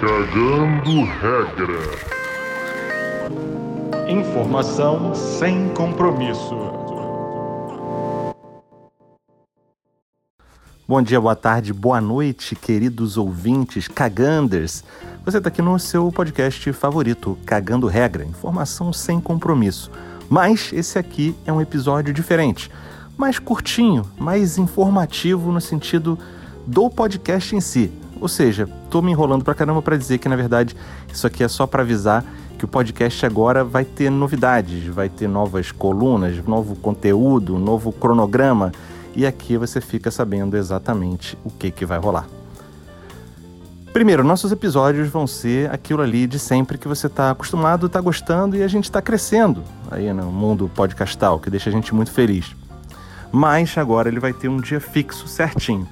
Cagando regra. Informação sem compromisso. Bom dia, boa tarde, boa noite, queridos ouvintes, caganders. Você está aqui no seu podcast favorito, Cagando Regra, informação sem compromisso. Mas esse aqui é um episódio diferente, mais curtinho, mais informativo no sentido do podcast em si. Ou seja, tô me enrolando pra caramba para dizer que na verdade isso aqui é só para avisar que o podcast agora vai ter novidades, vai ter novas colunas, novo conteúdo, novo cronograma e aqui você fica sabendo exatamente o que que vai rolar. Primeiro, nossos episódios vão ser aquilo ali de sempre que você está acostumado, está gostando e a gente está crescendo aí no mundo podcastal, que deixa a gente muito feliz. Mas agora ele vai ter um dia fixo, certinho.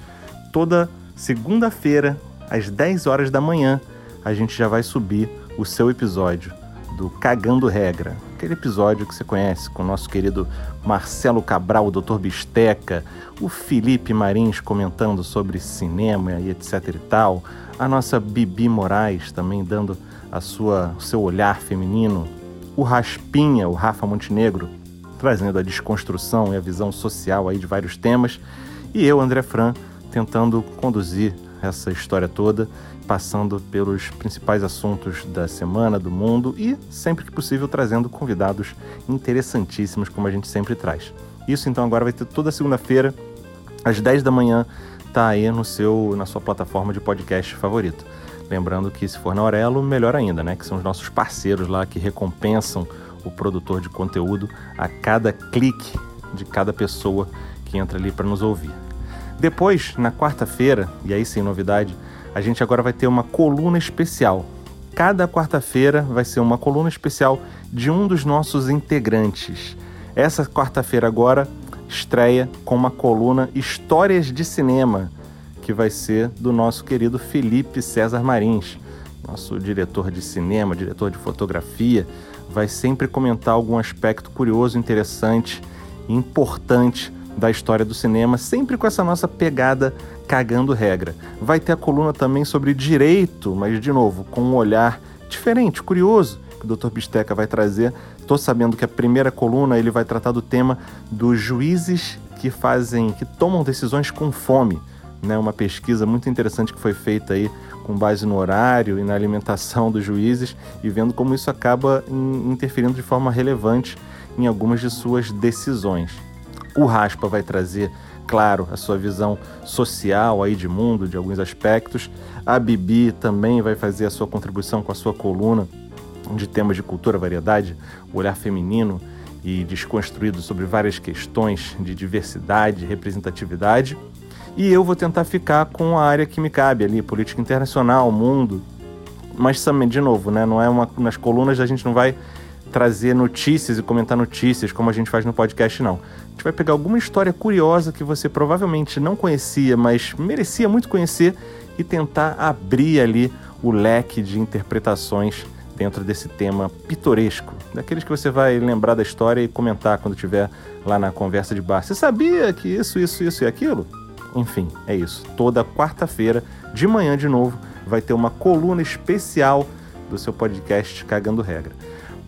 Toda segunda-feira, às 10 horas da manhã, a gente já vai subir o seu episódio do Cagando Regra. Aquele episódio que você conhece com o nosso querido Marcelo Cabral, o Dr. Bisteca, o Felipe Marins comentando sobre cinema e etc e tal, a nossa Bibi Moraes também dando a sua, o seu olhar feminino, o Raspinha, o Rafa Montenegro, trazendo a desconstrução e a visão social aí de vários temas, e eu, André Fran, tentando conduzir essa história toda, passando pelos principais assuntos da semana, do mundo e, sempre que possível, trazendo convidados interessantíssimos, como a gente sempre traz. Isso então agora vai ter toda segunda-feira, às 10 da manhã, tá aí no seu, na sua plataforma de podcast favorito. Lembrando que se for na Aurelo, melhor ainda, né? Que são os nossos parceiros lá que recompensam o produtor de conteúdo a cada clique de cada pessoa que entra ali para nos ouvir. Depois, na quarta-feira, e aí sem novidade, a gente agora vai ter uma coluna especial. Cada quarta-feira vai ser uma coluna especial de um dos nossos integrantes. Essa quarta-feira agora estreia com uma coluna Histórias de Cinema, que vai ser do nosso querido Felipe César Marins, nosso diretor de cinema, diretor de fotografia, vai sempre comentar algum aspecto curioso, interessante e importante da história do cinema, sempre com essa nossa pegada cagando regra. Vai ter a coluna também sobre direito, mas de novo, com um olhar diferente, curioso, que o Dr. Bisteca vai trazer. Estou sabendo que a primeira coluna ele vai tratar do tema dos juízes que fazem, que tomam decisões com fome. Né, uma pesquisa muito interessante que foi feita aí com base no horário e na alimentação dos juízes e vendo como isso acaba interferindo de forma relevante em algumas de suas decisões. O Raspa vai trazer, claro, a sua visão social aí de mundo, de alguns aspectos. A Bibi também vai fazer a sua contribuição com a sua coluna de temas de cultura, variedade, olhar feminino e desconstruído sobre várias questões de diversidade, representatividade. E eu vou tentar ficar com a área que me cabe ali, política internacional, mundo. Mas de novo, né, não é uma, nas colunas a gente não vai trazer notícias e comentar notícias como a gente faz no podcast, não. A gente vai pegar alguma história curiosa que você provavelmente não conhecia, mas merecia muito conhecer e tentar abrir ali o leque de interpretações dentro desse tema pitoresco, daqueles que você vai lembrar da história e comentar quando estiver lá na conversa de bar. Você sabia que isso, isso, isso e aquilo? Enfim, é isso. Toda quarta-feira, de manhã de novo, vai ter uma coluna especial do seu podcast Cagando Regra.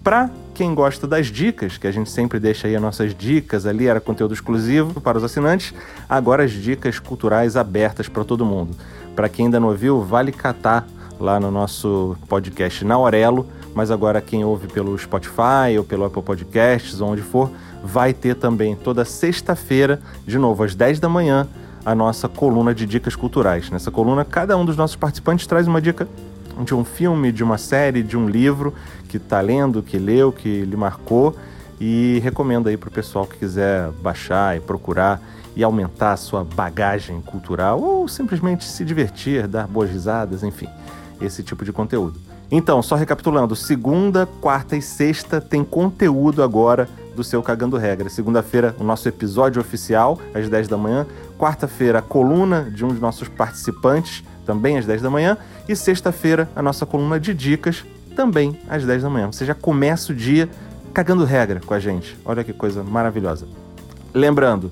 Para quem gosta das dicas, que a gente sempre deixa aí as nossas dicas ali, era conteúdo exclusivo para os assinantes, agora as dicas culturais abertas para todo mundo. Para quem ainda não ouviu, vale catar lá no nosso podcast na Aurelo, mas agora quem ouve pelo Spotify ou pelo Apple Podcasts, ou onde for, vai ter também toda sexta-feira, de novo às 10 da manhã, a nossa coluna de dicas culturais. Nessa coluna, cada um dos nossos participantes traz uma dica de um filme, de uma série, de um livro que está lendo, que leu, que lhe marcou e recomendo aí para o pessoal que quiser baixar e procurar e aumentar a sua bagagem cultural ou simplesmente se divertir, dar boas risadas, enfim, esse tipo de conteúdo. Então, só recapitulando, segunda, quarta e sexta tem conteúdo agora do seu Cagando Regra. Segunda-feira, o nosso episódio oficial, às 10 da manhã. Quarta-feira, a coluna de um dos nossos participantes, também às 10 da manhã. E sexta-feira, a nossa coluna de dicas, também às 10 da manhã. Você já começa o dia cagando regra com a gente. Olha que coisa maravilhosa. Lembrando,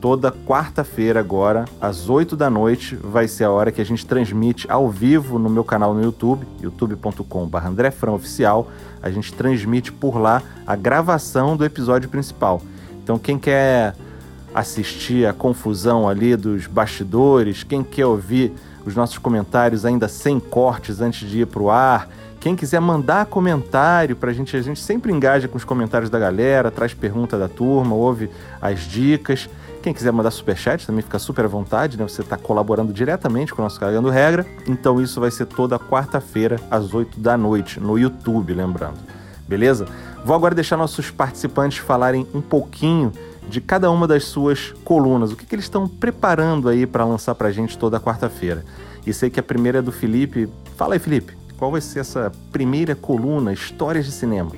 Toda quarta-feira agora, às 8 da noite, vai ser a hora que a gente transmite ao vivo no meu canal no YouTube, youtube.com.br Oficial. A gente transmite por lá a gravação do episódio principal. Então quem quer assistir a confusão ali dos bastidores, quem quer ouvir os nossos comentários ainda sem cortes antes de ir para o ar, quem quiser mandar comentário para a gente, a gente sempre engaja com os comentários da galera, traz pergunta da turma, ouve as dicas. Quem quiser mandar superchat também fica super à vontade, né? Você está colaborando diretamente com o nosso Cagando Regra. Então isso vai ser toda quarta-feira, às 8 da noite, no YouTube, lembrando. Beleza? Vou agora deixar nossos participantes falarem um pouquinho de cada uma das suas colunas, o que, que eles estão preparando aí para lançar para a gente toda quarta-feira. E sei que a primeira é do Felipe. Fala aí, Felipe, qual vai ser essa primeira coluna, Histórias de Cinema?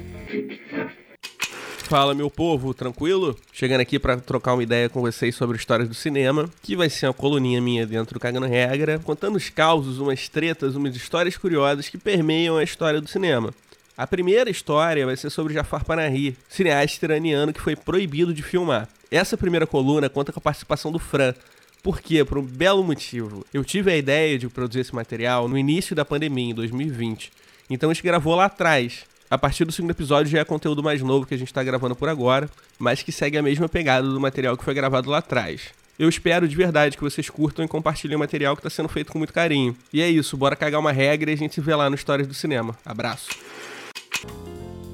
Fala, meu povo, tranquilo? Chegando aqui para trocar uma ideia com vocês sobre histórias do cinema, que vai ser uma coluninha minha dentro do Cagando Regra, contando os causos, umas tretas, umas histórias curiosas que permeiam a história do cinema. A primeira história vai ser sobre Jafar Panahi, cineasta iraniano que foi proibido de filmar. Essa primeira coluna conta com a participação do Fran. Por quê? Por um belo motivo. Eu tive a ideia de produzir esse material no início da pandemia, em 2020. Então a gente gravou lá atrás. A partir do segundo episódio já é conteúdo mais novo que a gente está gravando por agora, mas que segue a mesma pegada do material que foi gravado lá atrás. Eu espero de verdade que vocês curtam e compartilhem o material que está sendo feito com muito carinho. E é isso, bora cagar uma regra e a gente se vê lá no Histórias do Cinema. Abraço!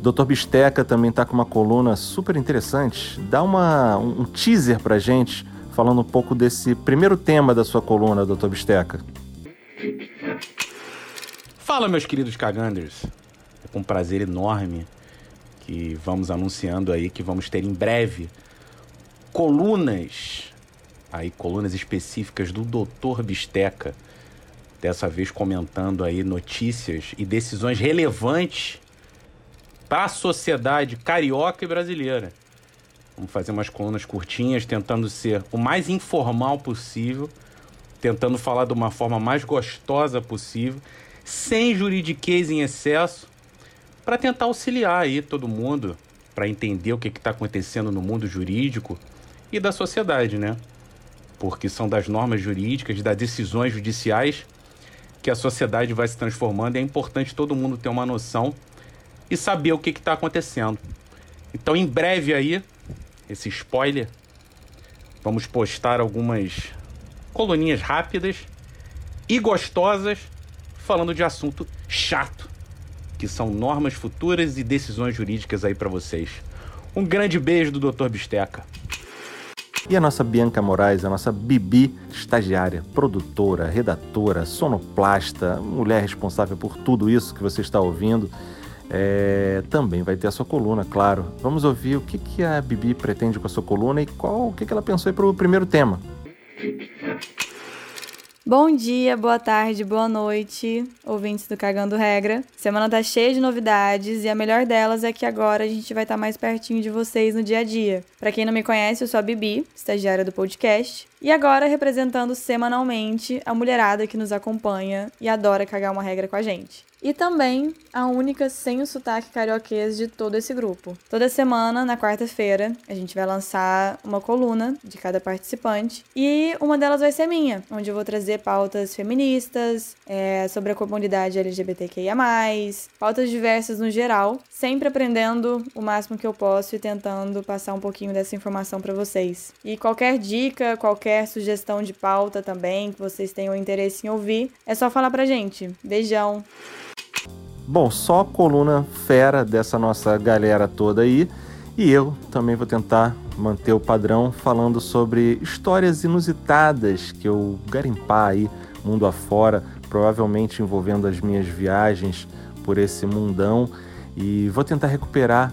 Dr. Bisteca também está com uma coluna super interessante. Dá uma, um teaser pra gente, falando um pouco desse primeiro tema da sua coluna, Dr. Bisteca. Fala, meus queridos caganders. É com um prazer enorme que vamos anunciando aí que vamos ter em breve colunas, aí colunas específicas do Dr. Bisteca, dessa vez comentando aí notícias e decisões relevantes para a sociedade carioca e brasileira. Vamos fazer umas colunas curtinhas, tentando ser o mais informal possível, tentando falar de uma forma mais gostosa possível, sem juridiquês em excesso, para tentar auxiliar aí todo mundo para entender o que está acontecendo no mundo jurídico e da sociedade, né? Porque são das normas jurídicas, das decisões judiciais que a sociedade vai se transformando e é importante todo mundo ter uma noção e saber o que está acontecendo. Então, em breve aí, esse spoiler, vamos postar algumas coluninhas rápidas e gostosas falando de assunto chato, que são normas futuras e decisões jurídicas aí para vocês. Um grande beijo do Dr. Bisteca. E a nossa Bianca Moraes, a nossa Bibi, estagiária, produtora, redatora, sonoplasta, mulher responsável por tudo isso que você está ouvindo é, também vai ter a sua coluna, claro. Vamos ouvir o que, que a Bibi pretende com a sua coluna e qual o que, que ela pensou para o primeiro tema. Bom dia, boa tarde, boa noite, ouvintes do Cagando Regra. Semana tá cheia de novidades e a melhor delas é que agora a gente vai estar tá mais pertinho de vocês no dia a dia. Para quem não me conhece, eu sou a Bibi, estagiária do podcast, e agora representando semanalmente a mulherada que nos acompanha e adora cagar uma regra com a gente e também a única sem o sotaque carioquês de todo esse grupo. Toda semana, na quarta-feira, a gente vai lançar uma coluna de cada participante e uma delas vai ser minha, onde eu vou trazer pautas feministas, é, sobre a comunidade LGBTQIA, pautas diversas no geral, sempre aprendendo o máximo que eu posso e tentando passar um pouquinho dessa informação para vocês. E qualquer dica, qualquer sugestão de pauta também que vocês tenham interesse em ouvir, é só falar pra gente. Beijão! Bom, só coluna fera dessa nossa galera toda aí. E eu também vou tentar manter o padrão falando sobre histórias inusitadas que eu garimpar aí mundo afora, provavelmente envolvendo as minhas viagens por esse mundão. E vou tentar recuperar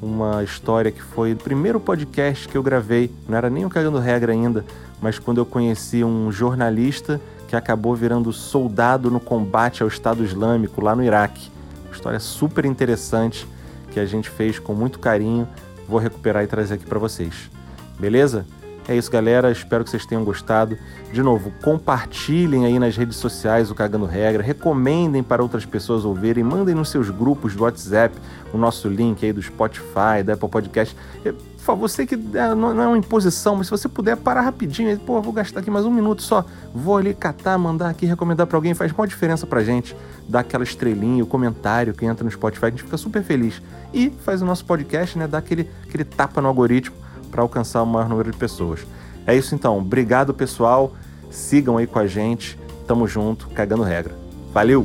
uma história que foi o primeiro podcast que eu gravei, não era nem o Cagando Regra ainda, mas quando eu conheci um jornalista que acabou virando soldado no combate ao Estado Islâmico lá no Iraque. História super interessante que a gente fez com muito carinho. Vou recuperar e trazer aqui para vocês. Beleza? É isso, galera. Espero que vocês tenham gostado. De novo, compartilhem aí nas redes sociais o Cagando Regra, recomendem para outras pessoas ouvirem, mandem nos seus grupos do WhatsApp o nosso link aí do Spotify, da Apple Podcast. Por favor, você que é, não é uma imposição, mas se você puder parar rapidinho, pô, vou gastar aqui mais um minuto só, vou ali catar, mandar aqui, recomendar para alguém, faz uma diferença pra gente, dá aquela estrelinha, o comentário que entra no Spotify, a gente fica super feliz. E faz o nosso podcast, né, dá aquele, aquele tapa no algoritmo para alcançar o maior número de pessoas. É isso então, obrigado pessoal, sigam aí com a gente, tamo junto, cagando regra. Valeu!